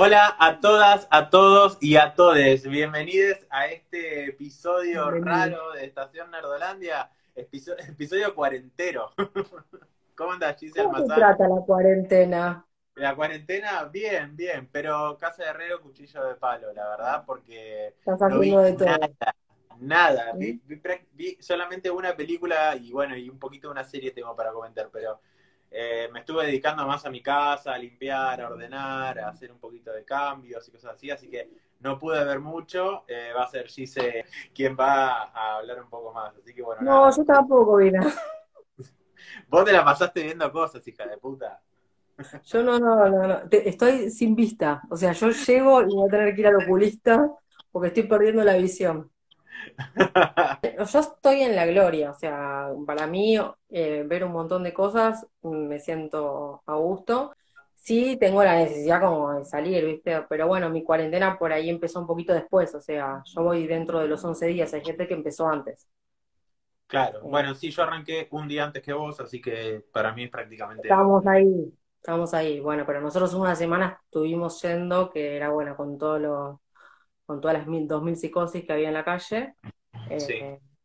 Hola a todas, a todos y a todes. Bienvenidos a este episodio raro de Estación Nerdolandia, episodio, episodio cuarentero. ¿Cómo andas, Giselle ¿Cómo se trata la cuarentena? La cuarentena, bien, bien, pero casa de herrero, cuchillo de palo, la verdad, porque Estás haciendo de todo. nada, nada. Vi, vi vi solamente una película y bueno, y un poquito de una serie tengo para comentar, pero eh, me estuve dedicando más a mi casa, a limpiar, a ordenar, a hacer un poquito de cambios y cosas así, así que no pude ver mucho. Eh, va a ser Gise quien va a hablar un poco más, así que bueno, No, nada. yo tampoco, Vina. Vos te la pasaste viendo cosas, hija de puta. Yo no, no, no, no. Te- estoy sin vista. O sea, yo llego y voy a tener que ir al oculista porque estoy perdiendo la visión. Yo estoy en la gloria. O sea, para mí, eh, ver un montón de cosas, mm, me siento a gusto. Sí, tengo la necesidad como de salir, ¿viste? Pero bueno, mi cuarentena por ahí empezó un poquito después. O sea, yo voy dentro de los 11 días. Hay gente que empezó antes. Claro, bueno, sí, yo arranqué un día antes que vos, así que para mí es prácticamente... Estábamos ahí, estábamos ahí. Bueno, pero nosotros una semana estuvimos yendo, que era bueno, con todo lo, con todas las mil, dos mil psicosis que había en la calle. Eh, Sí.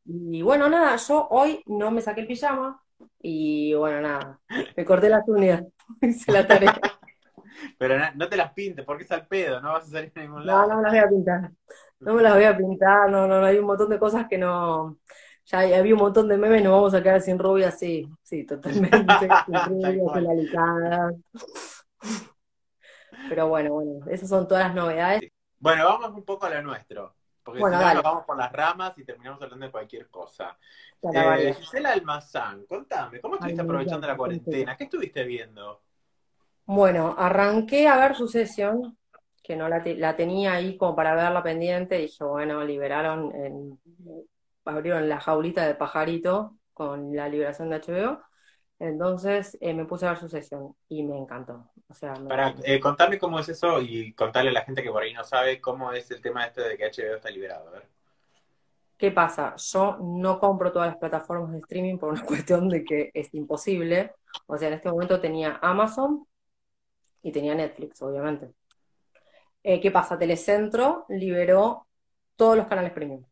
y bueno, nada, yo hoy no me saqué el pijama y bueno, nada, me corté las uñas, hice la tarea. Pero no te las pintes, porque es al pedo, no vas a salir a ningún No, lado. no me las voy a pintar. No me las voy a pintar, no, no, no, hay un montón de cosas que no. Ya había un montón de memes, nos vamos a quedar sin rubias, sí, sí, totalmente, sin rubias, sin alicadas. Pero bueno, bueno, esas son todas las novedades. Bueno, vamos un poco a lo nuestro, porque Bueno, si no nos vamos por las ramas y terminamos hablando de cualquier cosa. Eh. Gisela Almazán, contame, ¿cómo estuviste Ay, aprovechando la cuarentena? ¿Qué estuviste viendo? Bueno, arranqué a ver Succession, que no la, te- la tenía ahí como para verla pendiente. Dije, bueno, liberaron, en- abrieron la jaulita de pajarito con la liberación de HBO. Entonces eh, me puse a ver Succession y me encantó. O sea, Para, eh, contame cómo es eso y contarle a la gente que por ahí no sabe cómo es el tema este de que HBO está liberado. A ver. ¿qué pasa? Yo no compro todas las plataformas de streaming por una cuestión de que es imposible. O sea, en este momento tenía Amazon y tenía Netflix, obviamente. Eh, ¿qué pasa? Telecentro liberó todos los canales premium.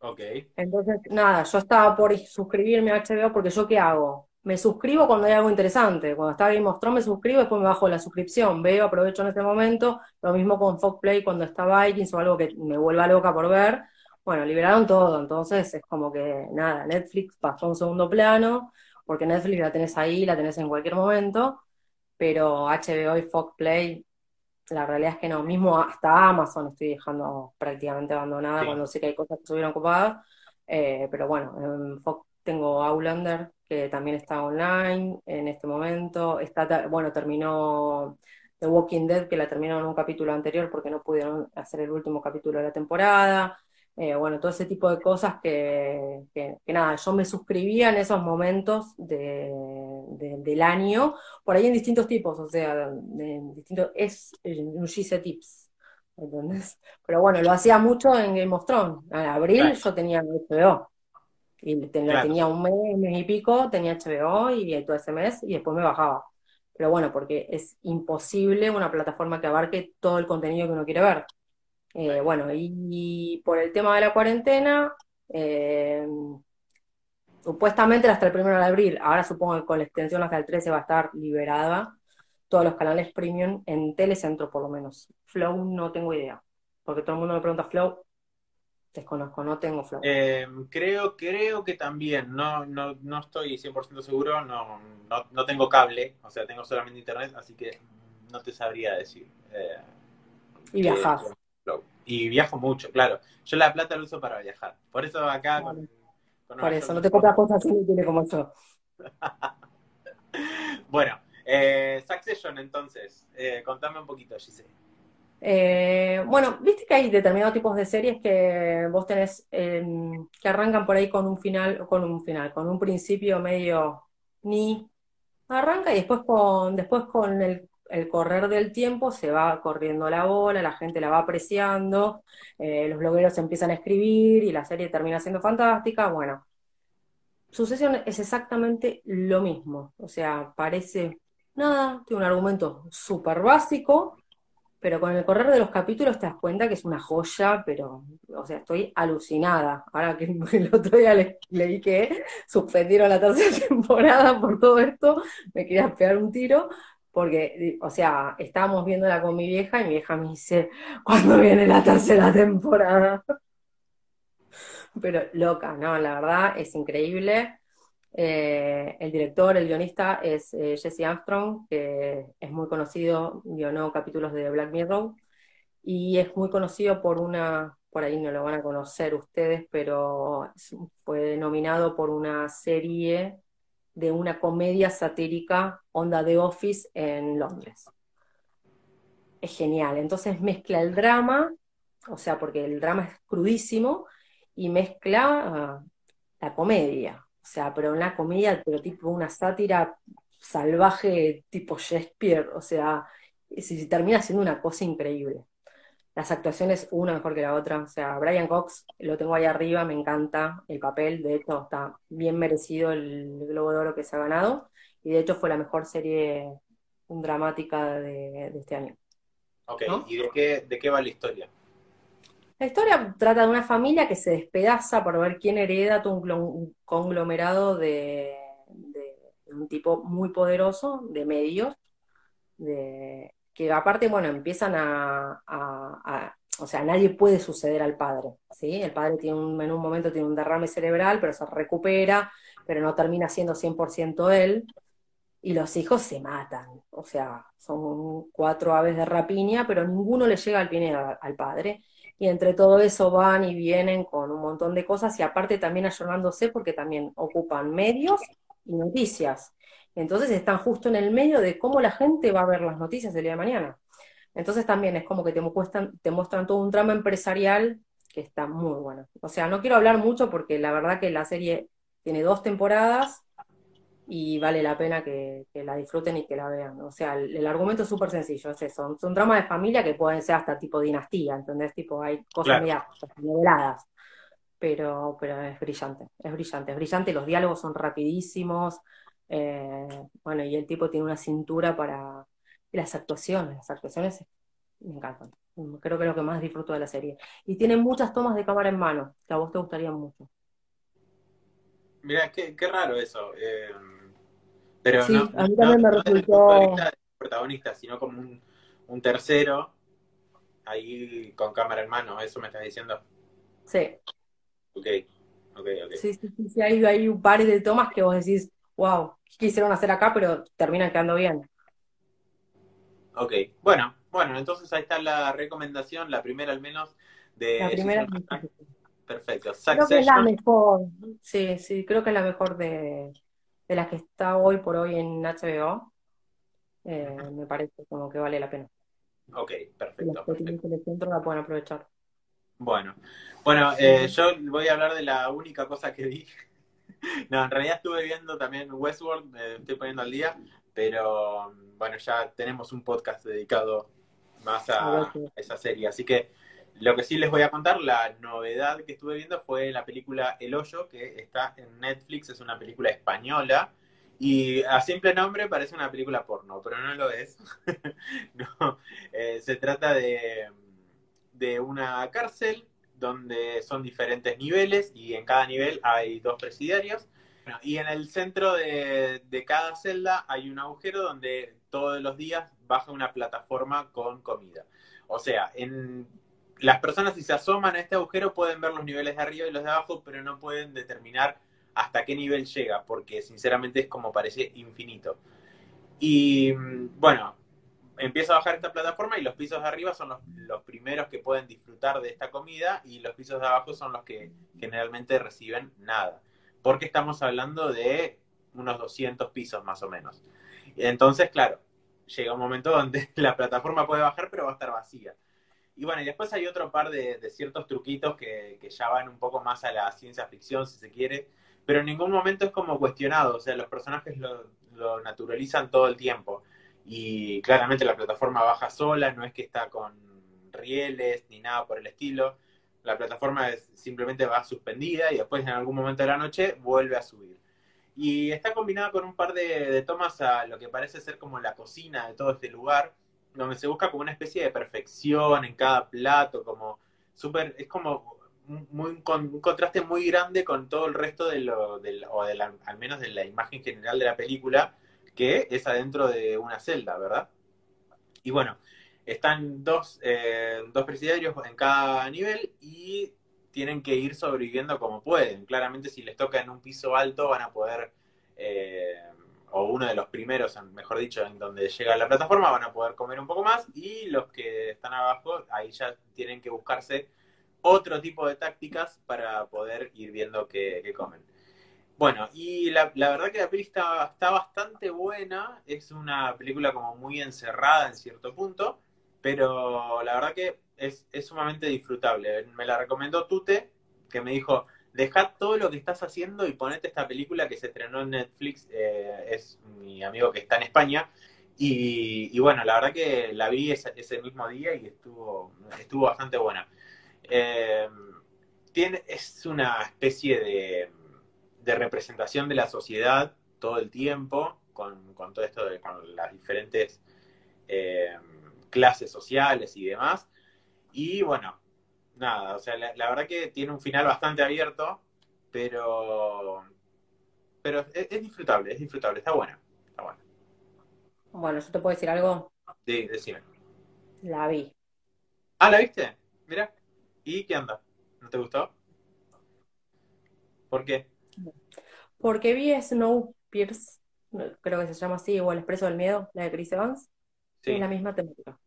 Ok, Entonces, nada, yo estaba por suscribirme a HBO porque yo ¿qué hago? Me suscribo cuando hay algo interesante. Cuando está Game of Thrones me suscribo, después me bajo la suscripción, veo, aprovecho en ese momento. Lo mismo con Fox Play cuando está Vikings o algo que me vuelva loca por ver. Bueno, liberaron todo, entonces es como que nada, Netflix pasó a un segundo plano, porque Netflix la tenés ahí, la tenés en cualquier momento, pero HBO y Fox Play, la realidad es que no, mismo hasta Amazon estoy dejando prácticamente abandonada Sí. cuando sé que hay cosas que estuvieron ocupadas, eh, pero bueno, en Fox tengo Outlander, que también está online en este momento, está, bueno, terminó The Walking Dead, que la terminaron en un capítulo anterior porque no pudieron hacer el último capítulo de la temporada. Eh, bueno, todo ese tipo de cosas que, que- que nada, yo me suscribía en esos momentos de, de- del año, por ahí en distintos tipos, o sea, de- en distintos, es eh, un Tips, ¿entendés? Pero bueno, lo hacía mucho en Game of Thrones. En abril yo tenía HBO, y Claro. tenía un mes, mes y pico, tenía HBO y todo ese mes, y después me bajaba. Pero bueno, porque es imposible una plataforma que abarque todo el contenido que uno quiere ver. Eh, bueno, y, por el tema de la cuarentena, eh, supuestamente hasta el primero de abril, ahora supongo que con la extensión hasta el 13 va a estar liberada todos los canales premium en Telecentro por lo menos. Flow no tengo idea, porque todo el mundo me pregunta Flow, desconozco, no tengo Flow. Eh, creo, creo que también, no, no, no estoy 100% seguro, no, no, no tengo cable, o sea, tengo solamente internet, así que no te sabría decir. Eh, Y viajás. Y viajo mucho, claro. Yo la plata la uso para viajar. Por eso acá con, Vale. con Por Nueva eso, no te compras cosas inútiles como yo. Bueno, eh, Succession entonces, eh, contame un poquito, Gise. Eh, bueno, viste que hay determinados tipos de series que vos tenés eh, que arrancan por ahí con un final, con un final, con un principio medio ni arranca y después con, después con el, el correr del tiempo se va corriendo la bola, la gente la va apreciando, eh, los blogueros empiezan a escribir y la serie termina siendo fantástica. Bueno, Sucesión es exactamente lo mismo, o sea, parece nada, tiene un argumento súper básico pero con el correr de los capítulos te das cuenta que es una joya, pero, o sea, estoy alucinada. Ahora que el otro día le, leí que suspendieron la tercera temporada por todo esto, me quería pegar un tiro, porque, o sea, estábamos viéndola con mi vieja y mi vieja me dice, ¿cuándo viene la tercera temporada? Pero loca, ¿no? La verdad es increíble. Eh, el director, el guionista es eh, Jesse Armstrong, que es muy conocido, guionó capítulos de Black Mirror, y es muy conocido por una, por ahí no lo van a conocer ustedes, pero fue nominado por una serie de una comedia satírica, Onda The Office, en Londres. Es genial, entonces mezcla el drama, o sea, porque el drama es crudísimo, y mezcla ah, la comedia, o sea, pero una comedia, pero tipo una sátira salvaje tipo Shakespeare, o sea, si termina siendo una cosa increíble. Las actuaciones, una mejor que la otra, o sea, Brian Cox, lo tengo ahí arriba, me encanta el papel, de hecho está bien merecido el Globo de Oro que se ha ganado, y de hecho fue la mejor serie dramática de, este año. Ok, ¿y de qué, de qué va la historia? La historia trata de una familia que se despedaza por ver quién hereda todo un conglomerado de, un tipo muy poderoso, de medios, que aparte, bueno, empiezan a, o sea, nadie puede suceder al padre, ¿sí? El padre tiene un, en un momento tiene un derrame cerebral, pero se recupera, pero no termina siendo 100% él, y los hijos se matan, o sea, son cuatro aves de rapiña, pero ninguno le llega al pie al padre, y entre todo eso van y vienen con un montón de cosas y aparte también ayornándose porque también ocupan medios y noticias. Entonces están justo en el medio de cómo la gente va a ver las noticias el día de mañana. Entonces también es como que te muestran, te muestran todo un trama empresarial que está muy bueno. O sea, no quiero hablar mucho porque la verdad que la serie tiene dos temporadas y vale la pena que, la disfruten y que la vean. O sea, el, argumento es súper sencillo, es eso. Son dramas de familia que pueden ser hasta tipo dinastía, ¿entendés? Tipo, hay cosas claro. niveladas. Pero, pero es brillante, es brillante, es brillante. Los diálogos son rapidísimos. Eh, bueno, y el tipo tiene una cintura para. las actuaciones, las actuaciones me encantan. Creo que es lo que más disfruto de la serie. Y tiene muchas tomas de cámara en mano, que a vos te gustarían mucho. Mira, qué, qué raro eso. Eh, pero sí, no, a mí también me resultó... protagonista, sino como un, tercero ahí con cámara en mano, ¿eso me estás diciendo? Sí. Ok, ok, ok. Sí, sí, sí, hay, hay un par de tomas que vos decís, wow, ¿qué quisieron hacer acá? Pero terminan quedando bien. Ok, bueno, bueno, entonces ahí está la recomendación, la primera al menos, de... La primera. Perfecto. Creo que es la mejor. Sí, sí, creo que es la mejor de, de las que está hoy por hoy en HBO. Eh, me parece como que vale la pena. Ok, perfecto. Los que centro la pueden aprovechar. Bueno, bueno, eh, yo voy a hablar de la única cosa que vi. no, en realidad estuve viendo también Westworld, estoy poniendo al día, pero bueno, ya tenemos un podcast dedicado más a esa serie, así que lo que sí les voy a contar, la novedad que estuve viendo fue la película El Hoyo, que está en Netflix, es una película española. Y a simple nombre parece una película porno, pero no lo es. eh, se trata de, de una cárcel donde son diferentes niveles y en cada nivel hay dos presidiarios. y en el centro de, de, cada celda hay un agujero donde todos los días baja una plataforma con comida. O sea, en las personas si se asoman a este agujero pueden ver los niveles de arriba y los de abajo, pero no pueden determinar hasta qué nivel llega, porque sinceramente es como parece infinito. Y mm, bueno, empieza a bajar esta plataforma y los pisos de arriba son los, primeros que pueden disfrutar de esta comida y los pisos de abajo son los que generalmente reciben nada, porque estamos hablando de unos 200 pisos más o menos. Entonces, claro, llega un momento donde la plataforma puede bajar, pero va a estar vacía. Y bueno, y después hay otro par de, ciertos truquitos que, ya van un poco más a la ciencia ficción, si se quiere, pero en ningún momento es como cuestionado, o sea, los personajes lo, naturalizan todo el tiempo. Y claramente la plataforma baja sola, no es que está con rieles ni nada por el estilo. La plataforma simplemente va suspendida y después en algún momento de la noche vuelve a subir. Y está combinada con un par de tomas a lo que parece ser como la cocina de todo este lugar, donde se busca como una especie de perfección en cada plato, como súper, es como muy, un contraste muy grande con todo el resto de lo, o de la, al menos de la imagen general de la película, que es adentro de una celda, ¿verdad? Y bueno, están dos, eh, dos presidiarios en cada nivel y tienen que ir sobreviviendo como pueden. Claramente si les toca en un piso alto van a poder, eh, o uno de los primeros, mejor dicho, en donde llega la plataforma, van a poder comer un poco más y los que están abajo, ahí ya tienen que buscarse otro tipo de tácticas para poder ir viendo qué, comen. Bueno, y la, verdad que la peli está, está, bastante buena, es una película como muy encerrada en cierto punto, pero la verdad que es, sumamente disfrutable. Me la recomendó Tute, que me dijo, dejad todo lo que estás haciendo y ponete esta película que se estrenó en Netflix, eh, es mi amigo que está en España, y, bueno, la verdad que la vi ese, ese mismo día y estuvo, estuvo bastante buena. Eh, tiene, es una especie de, representación de la sociedad todo el tiempo, con, todo esto de con las diferentes eh, clases sociales y demás. Y bueno, nada, o sea, la, verdad que tiene un final bastante abierto, pero, pero es, disfrutable, es disfrutable, está buena, está buena. Bueno, ¿yo te puedo decir algo? Sí, decime. La vi. Ah, ¿la viste? Mira. ¿Y qué anda? ¿No te gustó? ¿Por qué? Porque vi Snowpiercer, creo que se llama así, o El Expreso del Miedo, la de Chris Evans. Sí. Es la misma temática.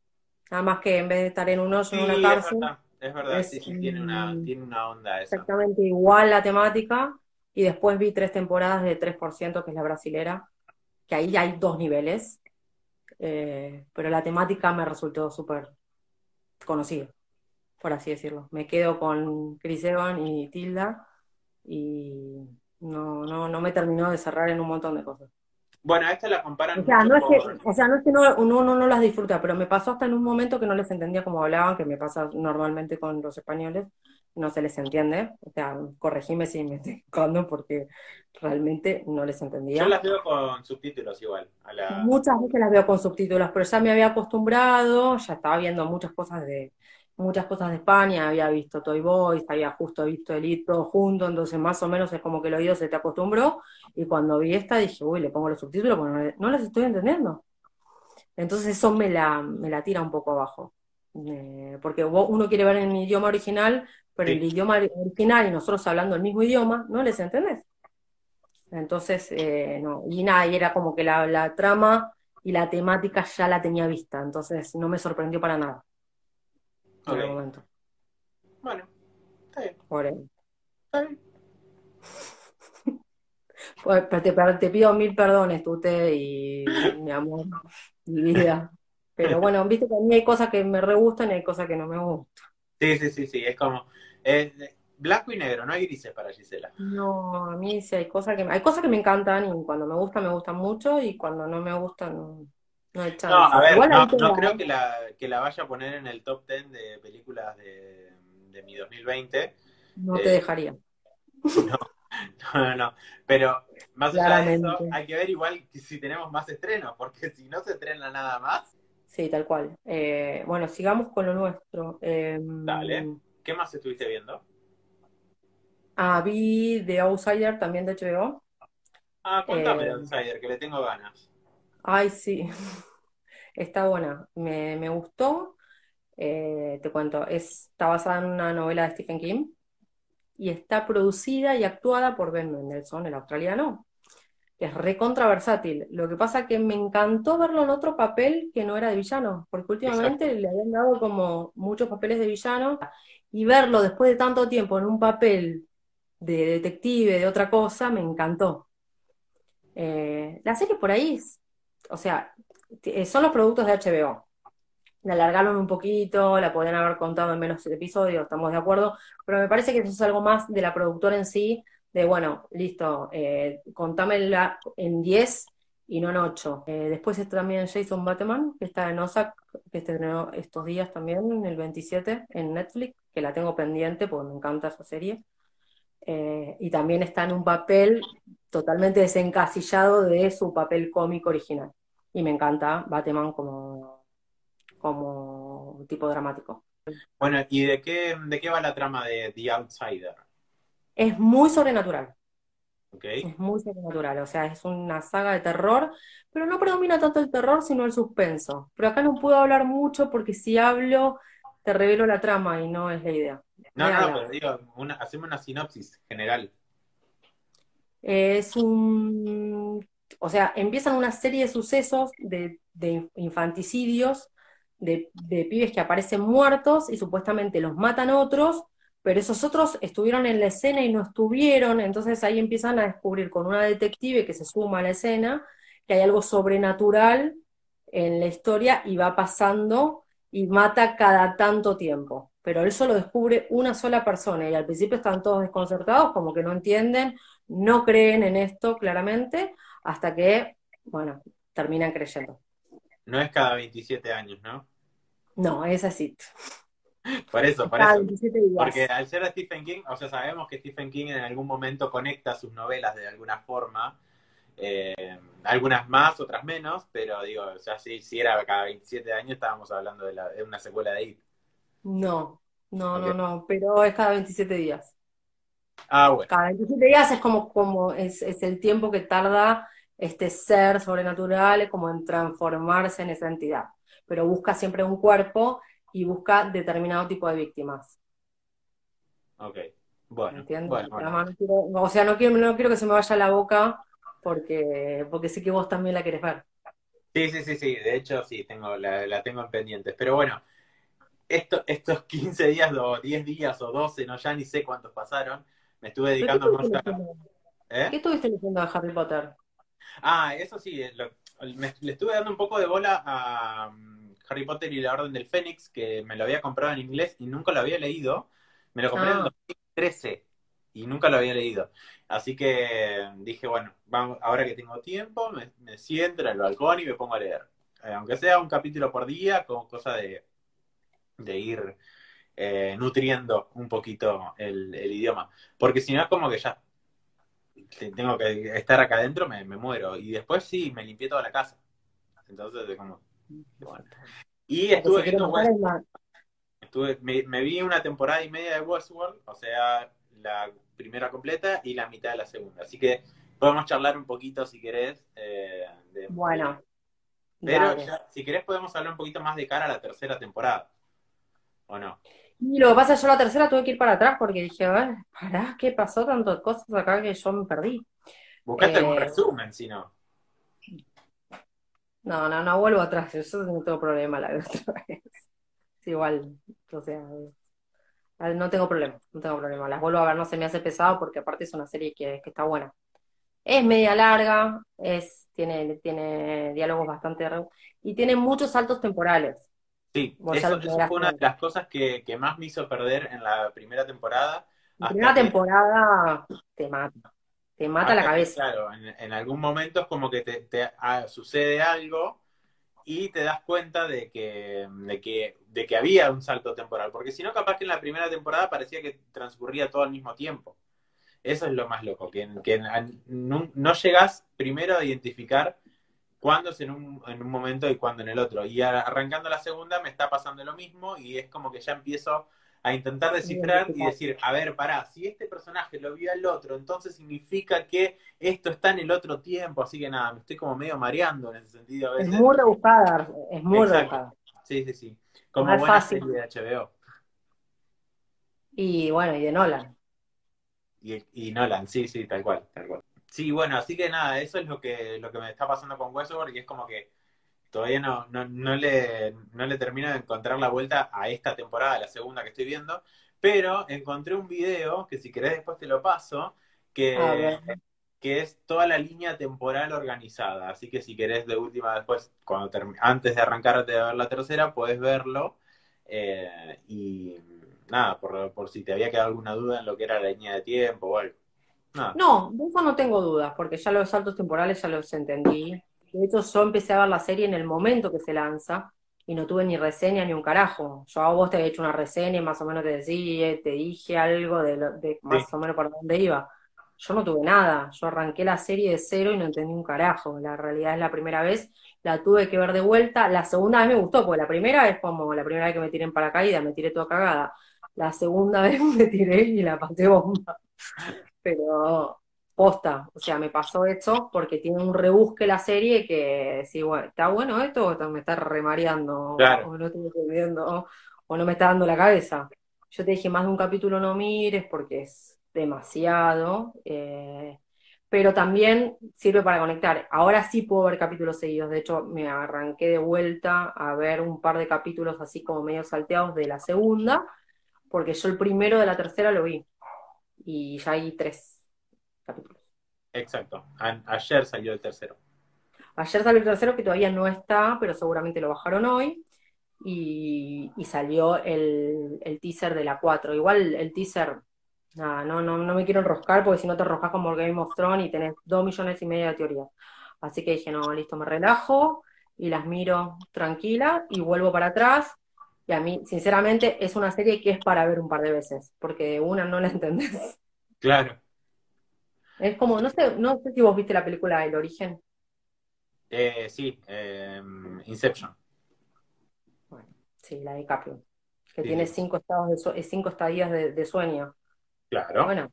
Nada más que en vez de estar en un hoyo, en una cárcel. Es verdad, sí, sí, tiene una, tiene una onda esa. Exactamente igual la temática. Y después vi tres temporadas de 3%, que es la brasilera, que ahí hay dos niveles. Eh, pero la temática me resultó súper conocida por así decirlo. Me quedo con Chris Evan y Tilda y no, no, no me terminó de cerrar en un montón de cosas. Bueno, a esta la comparan. O sea, no es que, o sea, no es que no, uno no las disfruta, pero me pasó hasta en un momento que no les entendía cómo hablaban, que me pasa normalmente con los españoles, no se les entiende. O sea, corregime si me estoy equivocando porque realmente no les entendía. Yo las veo con subtítulos igual. Muchas veces las veo con subtítulos, pero ya me había acostumbrado, ya estaba viendo muchas cosas de, muchas cosas de España, había visto Toy Boys, había justo visto el todo junto, entonces más o menos es como que el oído se te acostumbró, y cuando vi esta dije, uy, le pongo los subtítulos porque no, las estoy entendiendo. Entonces eso me la, me la tira un poco abajo, eh, porque uno quiere ver en el idioma original, pero el idioma original y nosotros hablando el mismo idioma, no les entendés. Entonces, eh, no, y nada, y era como que la, la trama y la temática ya la tenía vista, entonces no me sorprendió para nada momento. Bueno, está bien. Por Está bien. Pues, te, pido mil perdones, Tute, y mi amor, mi vida. Pero bueno, viste que a mí hay cosas que me re gustan y hay cosas que no me gustan. Sí, sí, sí, sí, es como blanco y negro, no hay grises para Gisela. No, a mí sí hay cosas que hay cosas que me encantan y cuando me gustan me gustan mucho y cuando no me gustan no, no, a ver, no, creo que la, que la vaya a poner en el top 10 de películas de, de mi 2020. No te eh, dejaría. No, no, no. Pero más allá de eso, hay que ver igual si tenemos más estrenos, porque si no se estrena nada más. Sí, tal cual. Eh, bueno, sigamos con lo nuestro. Em, Dale. ¿Qué más estuviste viendo? Ah, vi The Outsider también de HBO. Ah, cuéntame The eh, Outsider, que le tengo ganas. Ay, sí. Está buena, me, gustó. Eh, te cuento, está basada en una novela de Stephen King y está producida y actuada por Ben Mendelsohn, el australiano. Es recontra versátil. Lo que pasa que me encantó verlo en otro papel que no era de villano, porque últimamente le habían dado como muchos papeles de villano y verlo después de tanto tiempo en un papel de detective, de otra cosa, me encantó. Eh, la serie por ahí, o sea, son los productos de HBO. La alargaron un poquito, la podrían haber contado en menos episodios, estamos de acuerdo, pero me parece que eso es algo más de la productora en sí, de bueno, listo, eh, contámela en 10 y no en 8. Eh, después está también Jason Bateman, que está en Osaka, que estrenó estos días también, en el 27, en Netflix, que la tengo pendiente porque me encanta esa serie. Eh, y también está en un papel totalmente desencasillado de su papel cómico original y me encanta Batman como, como tipo dramático. Bueno, ¿y de qué, de qué va la trama de The Outsider? Es muy sobrenatural. Okay. Es muy sobrenatural, o sea, es una saga de terror, pero no predomina tanto el terror, sino el suspenso. Pero acá no puedo hablar mucho porque si hablo te revelo la trama y no es la idea. No, no, pero digo, una, hacemos una sinopsis general. Es un, o sea, empiezan una serie de sucesos de, infanticidios, de, de pibes que aparecen muertos y supuestamente los matan otros, pero esos otros estuvieron en la escena y no estuvieron, entonces ahí empiezan a descubrir con una detective que se suma a la escena que hay algo sobrenatural en la historia y va pasando y mata cada tanto tiempo. Pero eso lo descubre una sola persona y al principio están todos desconcertados, como que no entienden, no creen en esto claramente, hasta que, bueno, terminan creyendo. No es cada 27 años, ¿no? No, es así. Por eso, por eso. Porque al ser Stephen King, o sea, sabemos que Stephen King en algún momento conecta sus novelas de alguna forma, eh, algunas más, otras menos, pero digo, o sea, si, si era cada 27 años estábamos hablando de, la, de una secuela de It. No, no, no, no, pero es cada 27 días. Ah, bueno. Cada 27 días es como, como es, es el tiempo que tarda este ser sobrenatural como en transformarse en esa entidad. Pero busca siempre un cuerpo y busca determinado tipo de víctimas. Ok, bueno. o sea, no quiero, no quiero que se me vaya la boca porque, porque sé que vos también la querés ver. Sí, sí, sí, sí, de hecho sí, tengo, la, tengo en pendientes. Pero bueno, esto, estos 15 días o 10 días o 12, no ya ni sé cuántos pasaron, me estuve dedicando más a... ¿Eh? ¿Qué estuviste leyendo de Harry Potter? Ah, eso sí, le estuve dando un poco de bola a um, Harry Potter y la Orden del Fénix, que me lo había comprado en inglés y nunca lo había leído. Me lo compré en 2013 ah. y nunca lo había leído. Así que dije, bueno, vamos, ahora que tengo tiempo, me, siento en el balcón y me pongo a leer. Eh, aunque sea un capítulo por día, como cosa de, de ir eh, nutriendo un poquito el, el idioma. Porque si no es como que ya tengo que estar acá adentro, me, muero. Y después sí, me limpié toda la casa. Entonces, como. Y estuve viendo Westworld. Estuve, me, vi una temporada y media de Westworld, o sea, la primera completa y la mitad de la segunda. Así que podemos charlar un poquito si querés. Eh, bueno. pero si querés podemos hablar un poquito más de cara a la tercera temporada. ¿O no? Y lo que pasa es que yo la tercera tuve que ir para atrás porque dije, a ver, pará, ¿qué pasó? Tantas cosas acá que yo me perdí. Buscaste algún eh, resumen, si no. No, no, no vuelvo atrás, yo no tengo problema la otra vez. Es igual, o sea, no tengo problema, no tengo problema. Las vuelvo a ver, no se me hace pesado porque aparte es una serie que, que está buena. Es media larga, es, tiene, tiene diálogos bastante y tiene muchos saltos temporales. Sí, eso, fue una de las cosas que, más me hizo perder en la primera temporada. La primera temporada te mata, te mata la cabeza. claro, en, algún momento es como que te, ah, sucede algo y te das cuenta de que, de que, de que había un salto temporal, porque si no, capaz que en la primera temporada parecía que transcurría todo al mismo tiempo. Eso es lo más loco, que, que no, no llegas primero a identificar cuándo es en un, en un momento y cuándo en el otro. Y arrancando la segunda me está pasando lo mismo y es como que ya empiezo a intentar descifrar y decir, a ver, pará, si este personaje lo vio al otro, entonces significa que esto está en el otro tiempo, así que nada, me estoy como medio mareando en ese sentido. A veces. Es muy rebuscada, es muy rebuscada. Sí, sí, sí. Como buena serie de HBO. Y bueno, y de Nolan. Y, y Nolan, sí, sí, tal cual, tal cual. Sí, bueno, así que nada, eso es lo que, lo que me está pasando con Westworld y es como que todavía no, no, le, no le termino de encontrar la vuelta a esta temporada, la segunda que estoy viendo, pero encontré un video que si querés después te lo paso, que, que es toda la línea temporal organizada, así que si querés de última después, cuando antes de arrancar de ver la tercera, puedes verlo eh, y nada, por, por si te había quedado alguna duda en lo que era la línea de tiempo o algo. No, de eso no tengo dudas, porque ya los saltos temporales ya los entendí. De hecho, yo empecé a ver la serie en el momento que se lanza y no tuve ni reseña ni un carajo. Yo a vos te había hecho una reseña y más o menos te decía, te dije algo de, más o menos por dónde iba. yo no tuve nada. Yo arranqué la serie de cero y no entendí un carajo. La realidad es la primera vez, la tuve que ver de vuelta. La segunda vez me gustó, porque la primera es como la primera vez que me tiré en paracaídas, me tiré toda cagada. La segunda vez me tiré y la pasé bomba. Pero posta, o sea, me pasó esto porque tiene un rebusque la serie que sí, bueno, ¿está bueno esto o me está remareando? O no estoy entendiendo, o no me está dando la cabeza. Yo te dije, más de un capítulo no mires porque es demasiado, eh, pero también sirve para conectar. Ahora sí puedo ver capítulos seguidos, de hecho me arranqué de vuelta a ver un par de capítulos así como medio salteados de la segunda, porque yo el primero de la tercera lo vi y ya hay tres capítulos. Exacto, ayer salió el tercero. Ayer salió el tercero que todavía no está, pero seguramente lo bajaron hoy. Y, salió el, el, teaser de la 4. Igual el teaser Nada, no, no, no me quiero enroscar porque si no te enroscas como Game of Thrones y tenés dos millones y medio de teorías. Así que dije, no, listo, me relajo y las miro tranquila y vuelvo para atrás. Y a mí, sinceramente, es una serie que es para ver un par de veces, porque una no la entendés. Claro. Es como, no sé, no sé si vos viste la película El Origen. Eh, sí, eh, Inception. Bueno, sí, la de Caprio, que tiene cinco estados de cinco estadías de sueño. Claro. Bueno,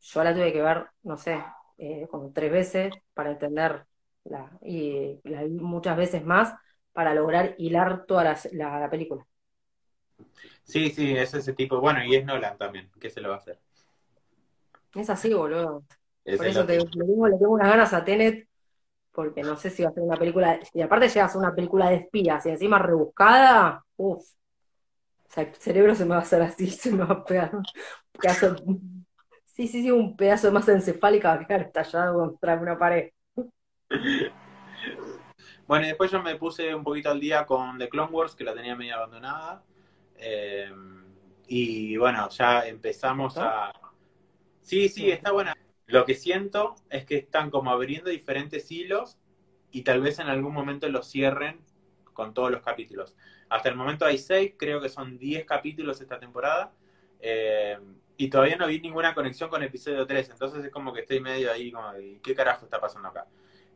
yo la tuve que ver, no sé, eh, como tres veces para entender y la vi muchas veces más para lograr hilar toda la, película. Sí, sí, es ese tipo. Bueno, y es Nolan también, ¿qué se lo va a hacer? Es así, boludo. Por eso te, le, tengo, le tengo unas ganas a Tenet, porque no sé si va a ser una película, y aparte llega a ser una película de espías y encima rebuscada, uff. O sea, el cerebro se me va a hacer así, se me va a pegar un pedazo, sí, sí, sí, un pedazo más encefálico va a quedar estallado contra una pared. Bueno, y después yo me puse un poquito al día con The Clone Wars, que la tenía medio abandonada. Eh, y bueno, ya empezamos a... Sí, sí, está buena. Lo que siento es que están como abriendo diferentes hilos y tal vez en algún momento los cierren con todos los capítulos. Hasta el momento hay seis, creo que son diez capítulos esta temporada. Eh, y todavía no vi ninguna conexión con episodio 3, entonces es como que estoy medio ahí, como, ¿qué carajo está pasando acá?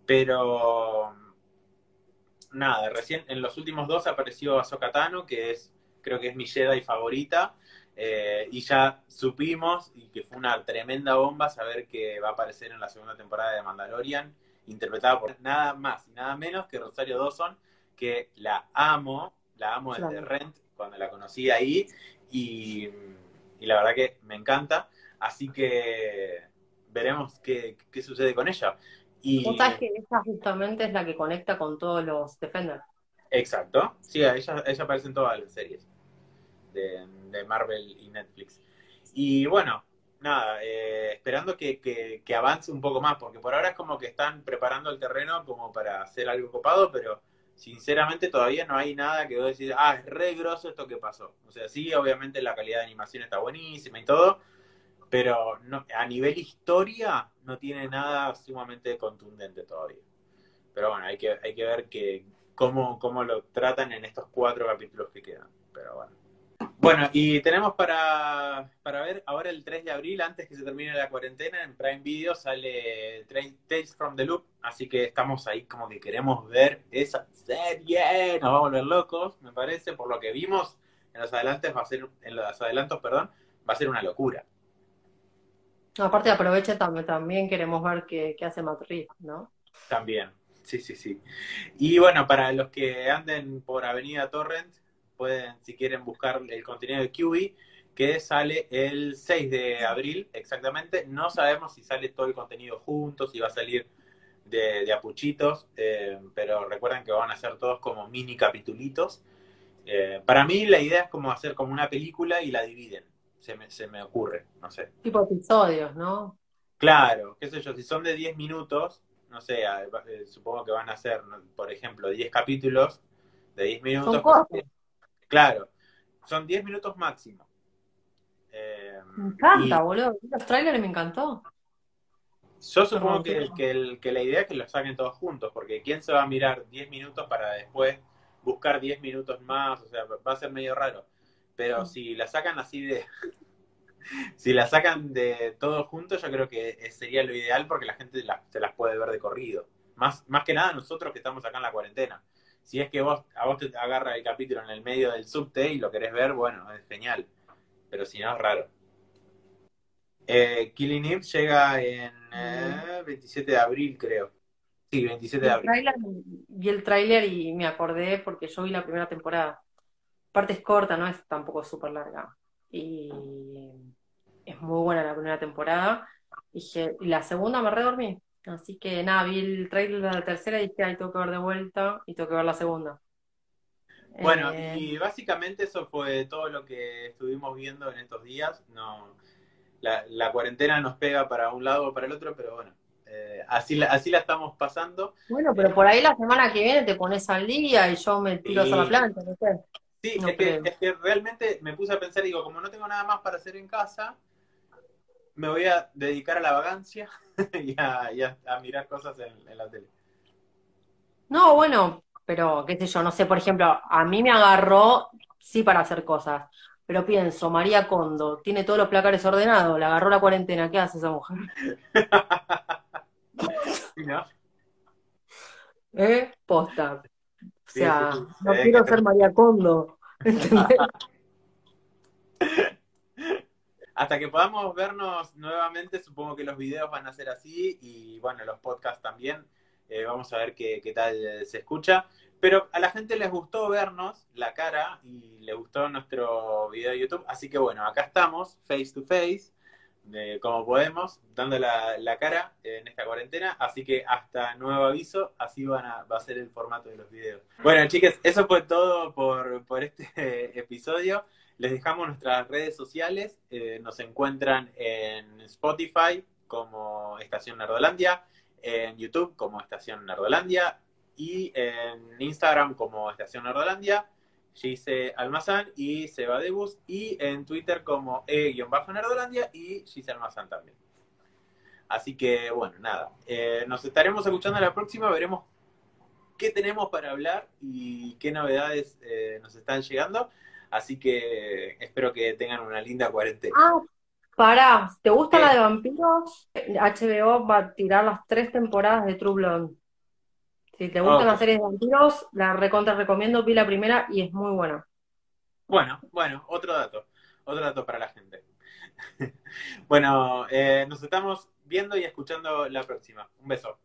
Pero, nada, recién en los últimos dos apareció Ahsoka Tano, que es, creo que es mi Jedi favorita, eh, y ya supimos, y que fue una tremenda bomba, saber que va a aparecer en la segunda temporada de Mandalorian, interpretada por nada más y nada menos que Rosario Dawson, que la amo, la amo desde Rent, cuando la conocí ahí, y, la verdad que me encanta, así que veremos qué, sucede con ella. Y, sabes que esa justamente es la que conecta con todos los Defenders. Exacto, sí, ella, ella aparece en todas las series de, Marvel y Netflix. Y bueno, nada, eh, esperando que, que, avance un poco más, porque por ahora es como que están preparando el terreno como para hacer algo copado, pero sinceramente todavía no hay nada que vos decís, ah, es re grosso esto que pasó. O sea, sí, obviamente la calidad de animación está buenísima y todo, pero a nivel historia no tiene nada sumamente contundente todavía. Pero bueno, hay que, hay que ver que, cómo, cómo lo tratan en estos cuatro capítulos que quedan. Pero bueno. Bueno, y tenemos para, ver ahora el 3 de abril, antes que se termine la cuarentena, en Prime Video sale Tales from the Loop, así que estamos ahí como que queremos ver esa serie, nos va a volver locos, me parece, por lo que vimos en los adelantos va a ser, en los adelantos, perdón, va a ser una locura. Aparte aproveche también, también queremos ver qué, hace Matt ¿no? También, sí, sí, sí. Y bueno, para los que anden por Avenida Torrent, pueden, si quieren, buscar el contenido de QB, que sale el 6 de abril exactamente. No sabemos si sale todo el contenido juntos, si va a salir de, apuchitos, eh, pero recuerden que van a ser todos como mini capitulitos. Eh, para mí la idea es como hacer como una película y la dividen, se me, se me ocurre, no sé. Tipo episodios, ¿no? Claro, qué sé yo, si son de 10 minutos, no sé, eh, supongo que van a ser, por ejemplo, 10 capítulos de 10 minutos. Claro, son 10 minutos máximo. Eh, me encanta, boludo. Los trailers me encantó. Yo supongo que, que, la idea es que los saquen todos juntos, porque ¿quién se va a mirar 10 minutos para después buscar 10 minutos más? O sea, va a ser medio raro. Pero si la sacan así de, si la sacan de todos juntos, yo creo que sería lo ideal porque la gente se las puede ver de corrido. Más, más que nada nosotros que estamos acá en la cuarentena. Si es que vos, a vos te agarra el capítulo en el medio del subte y lo querés ver, bueno, es genial. Pero si no, es raro. Eh, Killing Eve llega en 27 eh, de abril, creo. Sí, 27 de abril. vi el tráiler y me acordé porque yo vi la primera temporada. Parte es corta, no es tampoco súper larga. Y es muy buena la primera temporada. Y la segunda me redormí. Así que nada, vi el trailer de la tercera y dije, ay, tengo que ver de vuelta y tengo que ver la segunda. Bueno, eh, y básicamente eso fue todo lo que estuvimos viendo en estos días. No, la, cuarentena nos pega para un lado o para el otro, pero bueno, eh, así, la, así la estamos pasando. Bueno, pero por ahí la semana que viene te pones al día y yo me tiro a la planta, no sé. Sí, es, que, realmente me puse a pensar, digo, como no tengo nada más para hacer en casa, me voy a dedicar a la vagancia y, a, mirar cosas en, la tele. No, bueno, pero qué sé yo, no sé, por ejemplo, a mí me agarró, sí, para hacer cosas, pero pienso, María Condo, tiene todos los placares ordenados, la agarró la cuarentena, ¿qué hace esa mujer? ¿No? ¿Eh? Posta. O sea, no quiero ser María Condo. Hasta que podamos vernos nuevamente, supongo que los videos van a ser así y bueno, los podcasts también. Eh, vamos a ver qué, tal se escucha. Pero a la gente les gustó vernos la cara y le gustó nuestro video de YouTube. Así que bueno, acá estamos, face to face como podemos, dando la, cara en esta cuarentena. Así que hasta nuevo aviso, así van a, va a ser el formato de los videos. Bueno, chicas, eso fue todo por, este episodio. Les dejamos nuestras redes sociales. Eh, nos encuentran en Spotify como Estación Nerdolandia, en YouTube como Estación Nerdolandia y en Instagram como Estación Nerdolandia. Gise Almazán y Seba Debus, y en Twitter como E-Nerdolandia y Gise Almazán también. Así que, bueno, nada. Eh, nos estaremos escuchando la próxima, veremos qué tenemos para hablar y qué novedades eh, nos están llegando. Así que espero que tengan una linda cuarentena. Ah, pará, ¿te gusta la de vampiros? HBO va a tirar las tres temporadas de True Blood. Si te gustan las series de vampiros, la recontra recomiendo. Vi la primera y es muy buena. Bueno, bueno, otro dato. Otro dato para la gente. bueno, eh, nos estamos viendo y escuchando la próxima. Un beso.